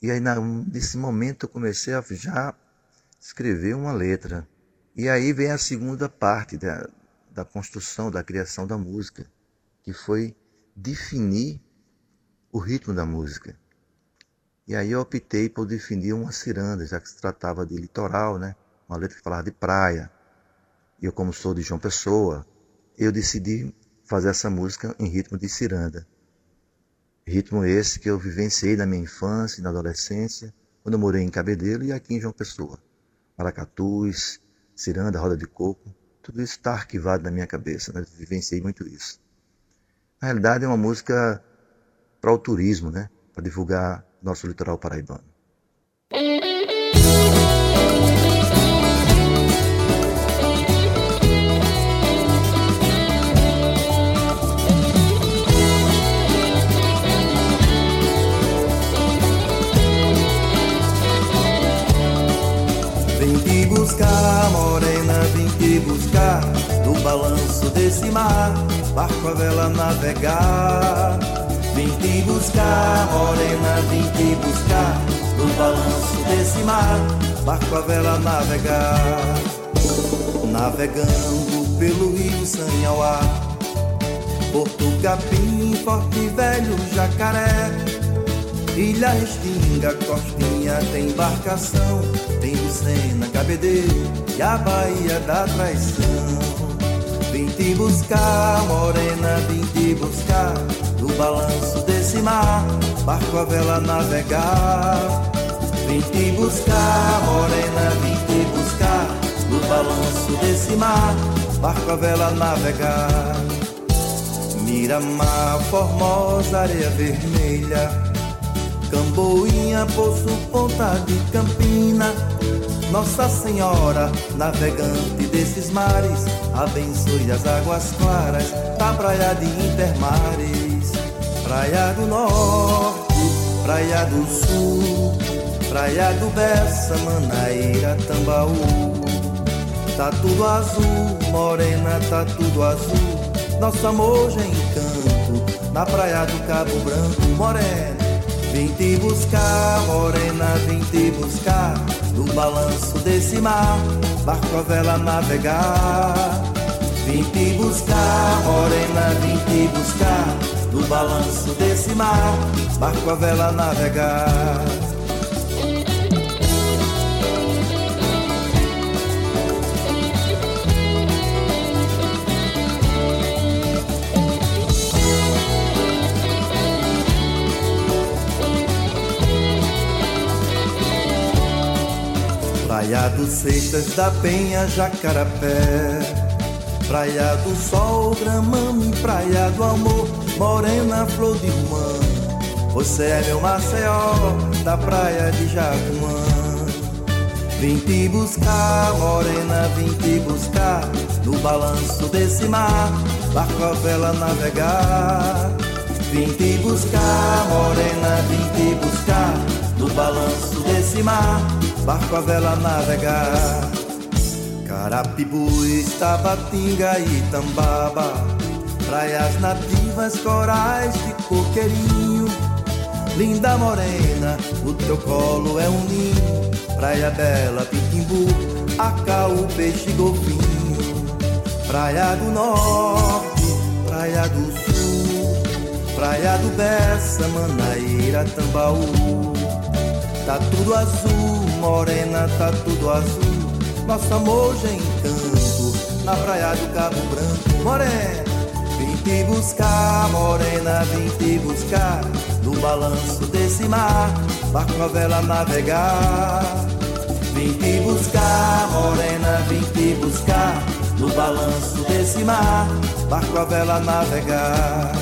e aí na, nesse momento eu comecei a já escrever uma letra. E aí vem a segunda parte da, da construção, da criação da música, que foi definir o ritmo da música. E aí eu optei por definir uma ciranda, já que se tratava de litoral, né? Uma letra que falava de praia. E eu, como sou de João Pessoa, eu decidi fazer essa música em ritmo de ciranda. Ritmo esse que eu vivenciei na minha infância na adolescência, quando eu morei em Cabedelo e aqui em João Pessoa. Maracatus, ciranda, roda de coco, tudo isso está arquivado na minha cabeça, né? vivenciei muito isso. Na realidade é uma música para o turismo, né? Para divulgar nosso litoral paraibano. Buscar, morena, vem te buscar No balanço desse mar, barco a vela navegar. Vim te buscar, morena, vim te buscar No balanço desse mar, barco a vela navegar. Navegando pelo rio Sanhauá Porto Capim, Forte Velho, Jacaré Ilha Restinga, Costinha, tem embarcação Tem Lucena, Cabedelo e a Baía da Traição Vim te buscar, morena, vim te buscar no balanço desse mar, barco a vela navegar. Vim te buscar, morena, vim te buscar. No balanço desse mar, barco a vela navegar. Miramar, formosa areia vermelha. Camboinha, Poço, Ponta de Campina. Nossa Senhora, navegante desses mares, abençoe as águas claras da praia de Intermares. Praia do Norte, Praia do Sul, Praia do Bessa, Manaíra, Tambaú. Tá tudo azul, morena, tá tudo azul. Nosso amor já encanto, na praia do Cabo Branco, morena. Vim te buscar, morena, vim te buscar. No balanço desse mar, barco a vela navegar. Vim te buscar, morena, vim te buscar no balanço desse mar, barco a vela navegar. Praia dos Seixas da Penha, Jacarapé. Praia do Sol, Gramame, Praia do Amor Morena, flor de romã. Você é meu Maceió Da praia de Jacumã Vim te buscar, morena, vim te buscar No balanço desse mar Barco a vela navegar. Vim te buscar, morena, vim te buscar No balanço desse mar Barco a vela navegar. Carapibu, Tabatinga e Tambaba. Praias nativas, corais de coqueirinho. Linda morena, o teu colo é um ninho. Praia bela, Pitimbu, Acaú, peixe golfinho. Praia do Norte, Praia do Sul. Praia do Bessa, Manaíra, Tambaú. Tá tudo azul, morena, tá tudo azul. Nosso amor já encanto Na praia do Cabo Branco, morena Vim te buscar, morena, vim te buscar. No balanço desse mar, barco a vela navegar. Vim te buscar, morena, vim te buscar. No balanço desse mar, barco a vela navegar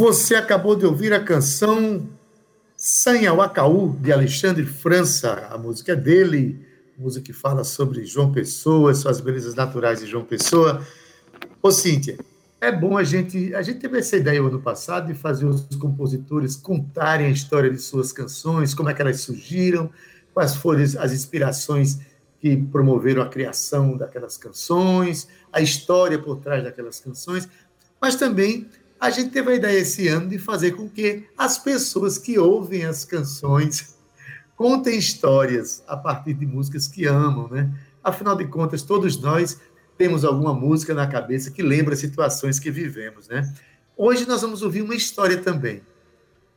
Você acabou de ouvir a canção Sanhauacaú, de Alexandre França. A música é dele, música que fala sobre João Pessoa, suas belezas naturais de João Pessoa. Ô, Cíntia, é bom a gente. A gente teve essa ideia no ano passado de fazer os compositores contarem a história de suas canções, como é que elas surgiram, quais foram as inspirações que promoveram a criação daquelas canções, a história por trás daquelas canções, mas também a gente teve a ideia esse ano de fazer com que as pessoas que ouvem as canções contem histórias a partir de músicas que amam, né? Afinal de contas, todos nós temos alguma música na cabeça que lembra situações que vivemos, né? Hoje nós vamos ouvir uma história também.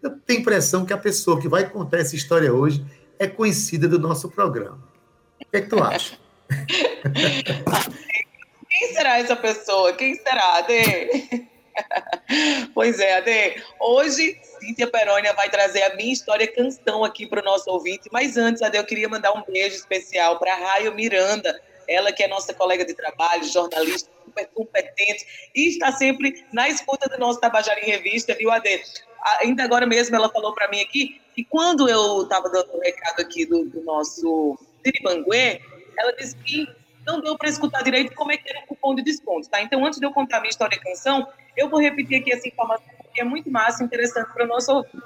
Eu tenho a impressão que a pessoa que vai contar essa história hoje é conhecida do nosso programa. O que é que tu acha? Quem será essa pessoa? Quem será, Ade? pois é, Ade. Hoje, Cíntia Perônia vai trazer a minha história canção aqui para o nosso ouvinte. Mas antes, Ade, eu queria mandar um beijo especial para Raio Miranda, ela que é nossa colega de trabalho, jornalista super competente e está sempre na escuta do nosso Tabajara em Revista, viu, Ade? Ainda agora mesmo ela falou para mim aqui que quando eu estava dando o um recado aqui do, do nosso Tiribanguê, ela disse que não deu para escutar direito como é que era o cupom de desconto, tá? Então, antes de eu contar a minha história e canção, eu vou repetir aqui essa informação, porque é muito massa interessante para o nosso ouvinte.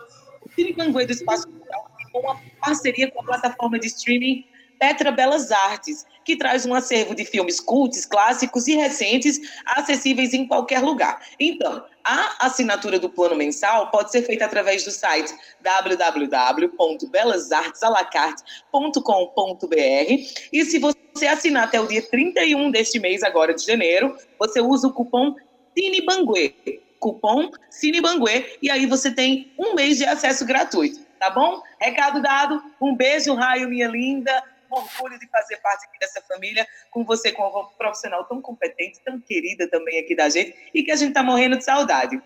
O Tiribanguê do Espaço Cultural tem uma parceria com a plataforma de streaming Petra Belas Artes, que traz um acervo de filmes cultos, clássicos e recentes, acessíveis em qualquer lugar. Então, a assinatura do plano mensal pode ser feita através do site www.belasartesalacarte.com.br e se você assinar até o dia 31 deste mês, agora de janeiro, você usa o cupom CINEBANGUE, cupom CINEBANGUE, e aí você tem um mês de acesso gratuito, tá bom? Recado dado, um beijo, raio, minha linda, orgulho de fazer parte dessa família, com você como uma profissional tão competente, tão querida também aqui da gente, e que a gente está morrendo de saudade.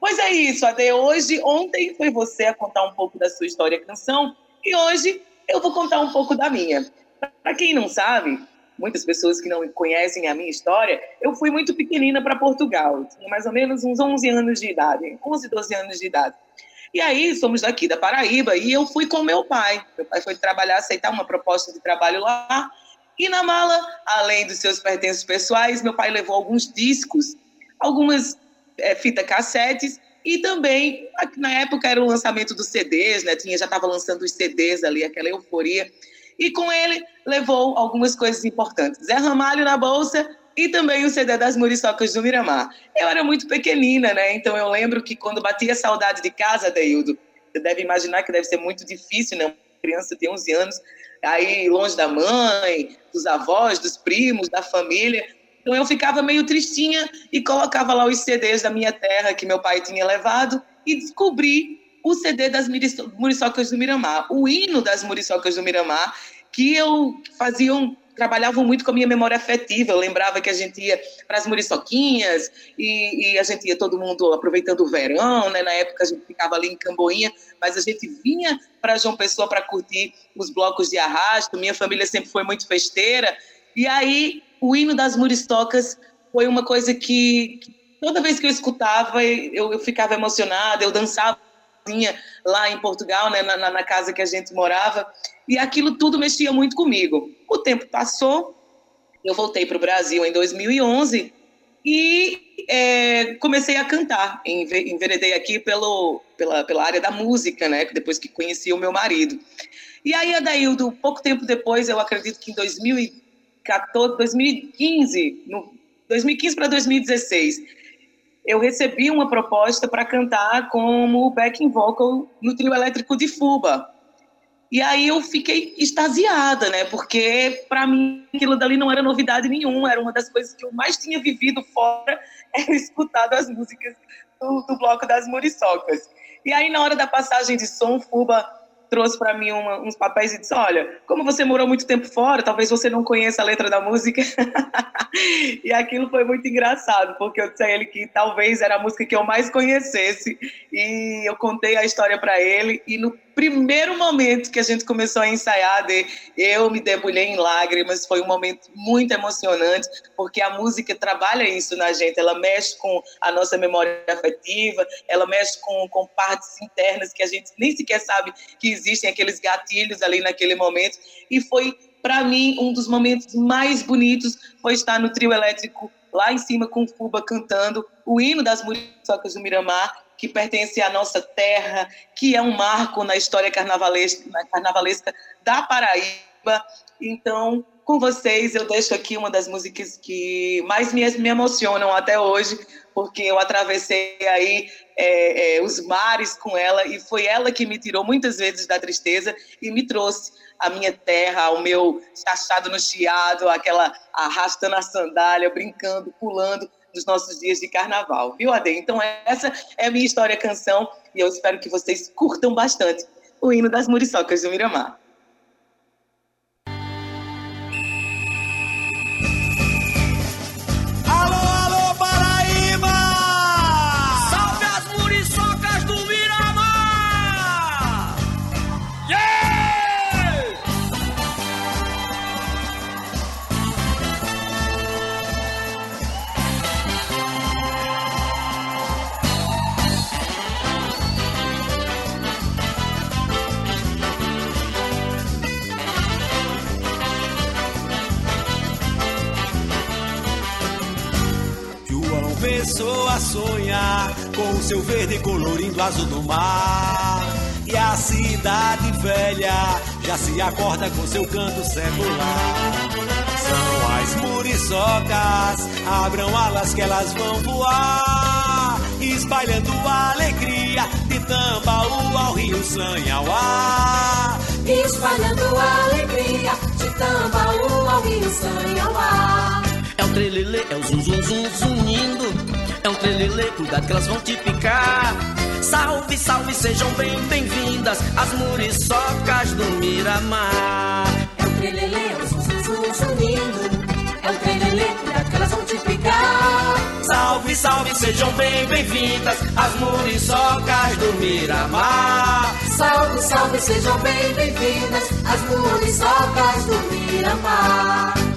Pois é isso, Ade. Hoje, ontem foi você a contar um pouco da sua história canção, e hoje eu vou contar um pouco da minha. Para quem não sabe, muitas pessoas que não conhecem a minha história, eu fui muito pequenina para Portugal, tinha mais ou menos uns 11 anos de idade, 11, 12 anos de idade. E aí, somos daqui da Paraíba, e eu fui com meu pai. Meu pai foi trabalhar, aceitar uma proposta de trabalho lá. E na mala, além dos seus pertences pessoais, meu pai levou alguns discos, algumas é, fita cassetes, e também, na época, era o lançamento dos CDs, né? Tinha, já estava lançando os CDs ali, aquela euforia. E com ele, levou algumas coisas importantes. Zé Ramalho na bolsa e também o CD das Muriçocas do Miramar. Eu era muito pequenina, né? Então eu lembro que quando batia saudade de casa, Deildo, você deve imaginar que deve ser muito difícil, né? Uma criança tem 11 anos, aí longe da mãe, dos avós, dos primos, da família. Então eu ficava meio tristinha e colocava lá os CDs da minha terra que meu pai tinha levado e descobri o CD das Muriçocas do Miramar, o hino das Muriçocas do Miramar, que eu fazia um trabalhavam muito com a minha memória afetiva. Eu lembrava que a gente ia para as muriçoquinhas e, e, a gente ia todo mundo aproveitando o verão, né? Na época a gente ficava ali em Camboinha, mas a gente vinha para João Pessoa para curtir os blocos de arrasto. Minha família sempre foi muito festeira. E aí o hino das muristocas foi uma coisa que, que toda vez que eu escutava eu, eu ficava emocionada, eu dançava lá em Portugal, né, na, na casa que a gente morava e aquilo tudo mexia muito comigo. O tempo passou, eu voltei para o Brasil em 2011 e é, comecei a cantar. Enveredei aqui pelo, pela, pela área da música, né? Depois que conheci o meu marido. E aí, Adaildo, pouco tempo depois, eu acredito que em 2014, 2015, no 2015 para 2016, eu recebi uma proposta para cantar como backing vocal no trio elétrico de Fuba. E aí eu fiquei extasiada, né? Porque para mim aquilo dali não era novidade nenhuma, era uma das coisas que eu mais tinha vivido fora, era escutado as músicas do, do bloco das Muriçocas. E aí na hora da passagem de som, Fuba trouxe para mim uma, uns papéis e disse: Olha, como você morou muito tempo fora, talvez você não conheça a letra da música. e aquilo foi muito engraçado, porque eu disse a ele que talvez era a música que eu mais conhecesse. E eu contei a história para ele. E no primeiro momento que a gente começou a ensaiar, eu me debulhei em lágrimas. Foi um momento muito emocionante, porque a música trabalha isso na gente. Ela mexe com a nossa memória afetiva, ela mexe com, com partes internas que a gente nem sequer sabe que existem aqueles gatilhos ali naquele momento. E foi, para mim, um dos momentos mais bonitos foi estar no trio elétrico lá em cima com o Fuba cantando o hino das Muriçocas do Miramar que pertence à nossa terra, que é um marco na história carnavalesca, na carnavalesca da Paraíba. Então, com vocês, eu deixo aqui uma das músicas que mais me, me emocionam até hoje, porque eu atravessei aí é, é, os mares com ela e foi ela que me tirou muitas vezes da tristeza e me trouxe a minha terra, o meu chachado no chiado, aquela arrastando a sandália, brincando, pulando dos nossos dias de carnaval, viu, Ade? Então, essa é a minha história canção e eu espero que vocês curtam bastante o hino das muriçocas do Miramar. A sonhar com o seu verde colorindo azul do mar. E a cidade velha já se acorda com seu canto secular. São as muriçocas, abram alas que elas vão voar, espalhando a alegria de Tambaú ao rio Sanhauá. Espalhando a alegria de Tambaú ao rio Sanhauá. É o trelelê, é o zum zum zum zunindo. É um trelelê, cuidado que elas vão te picar. Salve, salve, sejam bem bem-vindas as muriçocas do Miramar. É o trelelê, é o zum zum zum zunindo. É o trelelê, cuidado que elas vão te picar. Salve, salve, sejam bem bem-vindas as muriçocas do Miramar. Salve, salve, sejam bem bem-vindas as muriçocas do Miramar.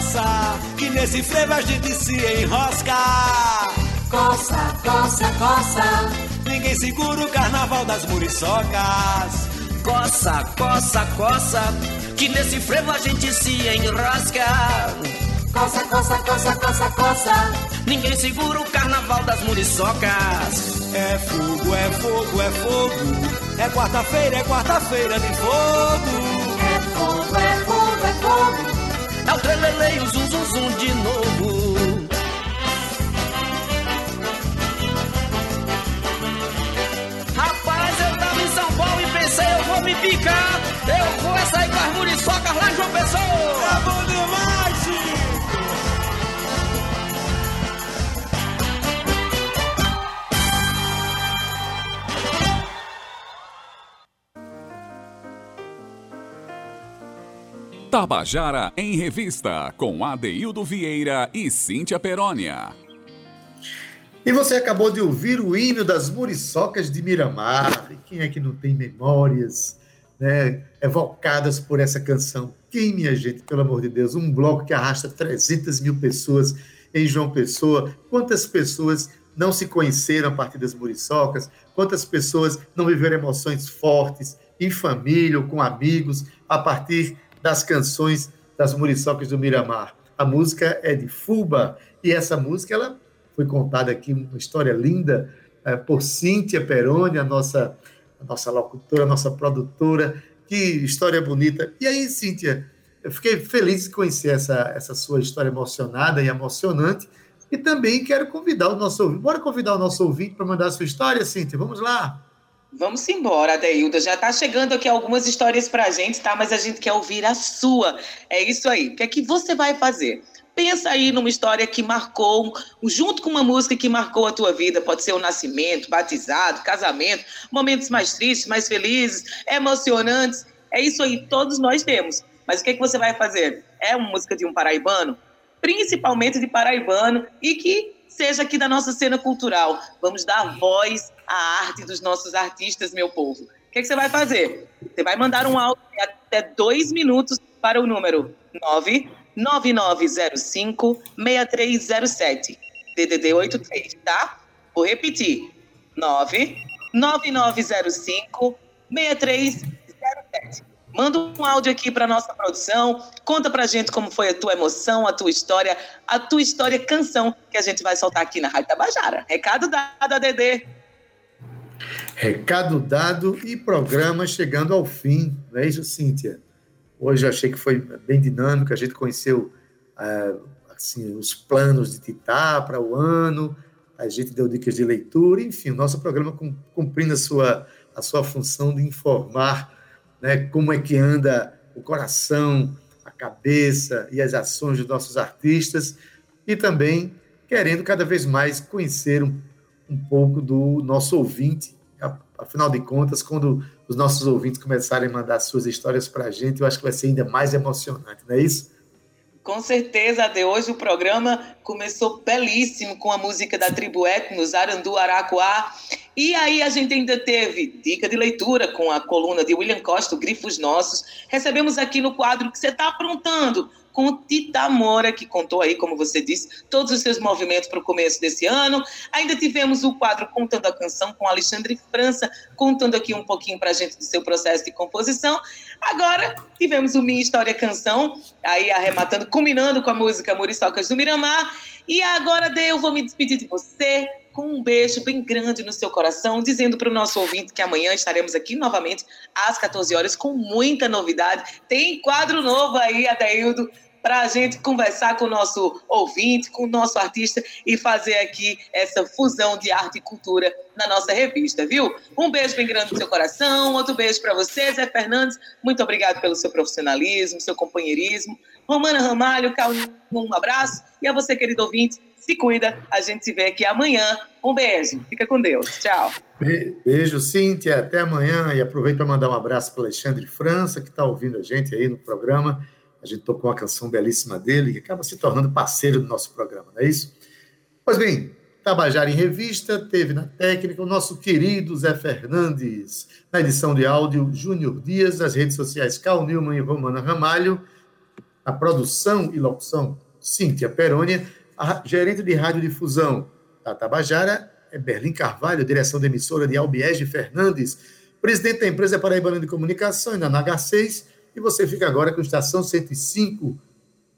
Coça, que nesse frevo a gente se enrosca. Coça, coça, coça. Ninguém segura o carnaval das muriçocas. Coça, coça, coça, que nesse frevo a gente se enrosca. Coça, coça, coça, coça, coça. Ninguém segura o carnaval das muriçocas. É fogo, é fogo, é fogo. É quarta-feira, é quarta-feira de fogo. É fogo, é fogo, é fogo. É o trelelê e o zum zum zum de novo. Rapaz, eu tava em São Paulo e pensei, eu vou me picar. Eu vou é sair com as muriçocas lá em João Pessoa. É bom demais, Tabajara em Revista, com Adeildo Vieira e Cíntia Perónia. E você acabou de ouvir o hino das muriçocas de Miramar. E quem é que não tem memórias né, evocadas por essa canção? Quem, minha gente, pelo amor de Deus? Um bloco que arrasta 300 mil pessoas em João Pessoa. Quantas pessoas não se conheceram a partir das muriçocas? Quantas pessoas não viveram emoções fortes em família ou com amigos a partir das canções das muriçocas do Miramar? A música é de Fuba e essa música ela foi contada aqui uma história linda eh, por Cíntia Peroni, a nossa, a nossa locutora, a nossa produtora. Que história bonita. E aí, Cíntia, eu fiquei feliz de conhecer essa, essa sua história emocionada e emocionante. E também quero convidar o nosso ouvinte. Bora convidar o nosso ouvinte para mandar a sua história, Cíntia? Vamos lá. Vamos embora, Adeilda. Já está chegando aqui algumas histórias para a gente, tá? Mas a gente quer ouvir a sua. É isso aí. O que é que você vai fazer? Pensa aí numa história que marcou, junto com uma música que marcou a tua vida. Pode ser o nascimento, batizado, casamento, momentos mais tristes, mais felizes, emocionantes. É isso aí, todos nós temos. Mas o que, é que você vai fazer? É uma música de um paraibano? Principalmente de paraibano e que seja aqui da nossa cena cultural. Vamos dar voz à arte dos nossos artistas, meu povo. O que, que você vai fazer? Você vai mandar um áudio de até dois minutos para o número 99905-6307. DDD 83, tá? Vou repetir. 99905-6307. Manda um áudio aqui para nossa produção. Conta pra gente como foi a tua emoção, a tua história, a tua história canção que a gente vai soltar aqui na Rádio Tabajara. Recado dado, ADD. Recado dado e programa chegando ao fim, não é isso, Cíntia? Hoje eu achei que foi bem dinâmico, a gente conheceu ah, assim, os planos de Titá para o ano, a gente deu dicas de leitura, enfim, o nosso programa cumprindo a sua, a sua função de informar né, como é que anda o coração, a cabeça e as ações dos nossos artistas, e também querendo cada vez mais conhecer um, um pouco do nosso ouvinte. Afinal de contas, quando os nossos ouvintes começarem a mandar suas histórias para a gente, eu acho que vai ser ainda mais emocionante, não é isso? Com certeza, de hoje o programa começou belíssimo com a música da tribo Etnos, Arandu Araquá. E aí a gente ainda teve dica de leitura com a coluna de William Costa, Grifos Nossos. Recebemos aqui no quadro que você está aprontando. Com Tita Mora, que contou aí, como você disse, todos os seus movimentos para o começo desse ano. Ainda tivemos o quadro Contando a Canção com Alexandre França, contando aqui um pouquinho para a gente do seu processo de composição. Agora tivemos o Minha História Canção, aí arrematando, combinando com a música Muriçocas do Miramar. E agora, Dê, eu vou me despedir de você com um beijo bem grande no seu coração, dizendo para o nosso ouvinte que amanhã estaremos aqui novamente às 14 horas com muita novidade. Tem quadro novo aí, Adaildo, para a gente conversar com o nosso ouvinte, com o nosso artista e fazer aqui essa fusão de arte e cultura na nossa revista, viu? Um beijo bem grande no seu coração, outro beijo para você, Zé Fernandes. Muito obrigado pelo seu profissionalismo, seu companheirismo. Romana Ramalho, um abraço. E a você, querido ouvinte, se cuida. A gente se vê aqui amanhã. Um beijo. Fica com Deus. Tchau. Beijo, Cíntia. Até amanhã. E aproveito para mandar um abraço para Alexandre França, que está ouvindo a gente aí no programa. A gente tocou uma canção belíssima dele, que acaba se tornando parceiro do nosso programa, não é isso? Pois bem, Tabajara em Revista teve na técnica o nosso querido Zé Fernandes, na edição de áudio Júnior Dias, nas redes sociais Cal Newman e Romana Ramalho, a produção e locução Cíntia Perônia, a gerente de radiodifusão da Tabajara é Berlim Carvalho, direção da emissora de Albiege Fernandes, presidente da empresa Paraibana de Comunicação, na NH6, e você fica agora com Estação 105,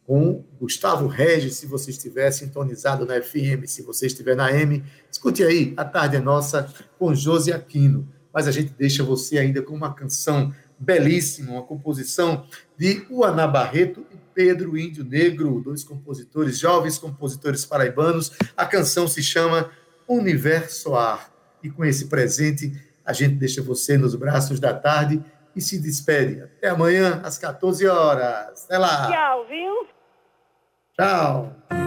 com Gustavo Regis, se você estiver sintonizado na FM, se você estiver na M, escute aí, A Tarde é Nossa, com Josi Aquino. Mas a gente deixa você ainda com uma canção belíssima, uma composição de Uaná Barreto e Pedro Índio Negro, dois compositores, jovens compositores paraibanos. A canção se chama Universo Ar. E com esse presente, a gente deixa você nos braços da tarde e se despede. Até amanhã, às 14 horas. Até lá. Tchau, viu? Tchau.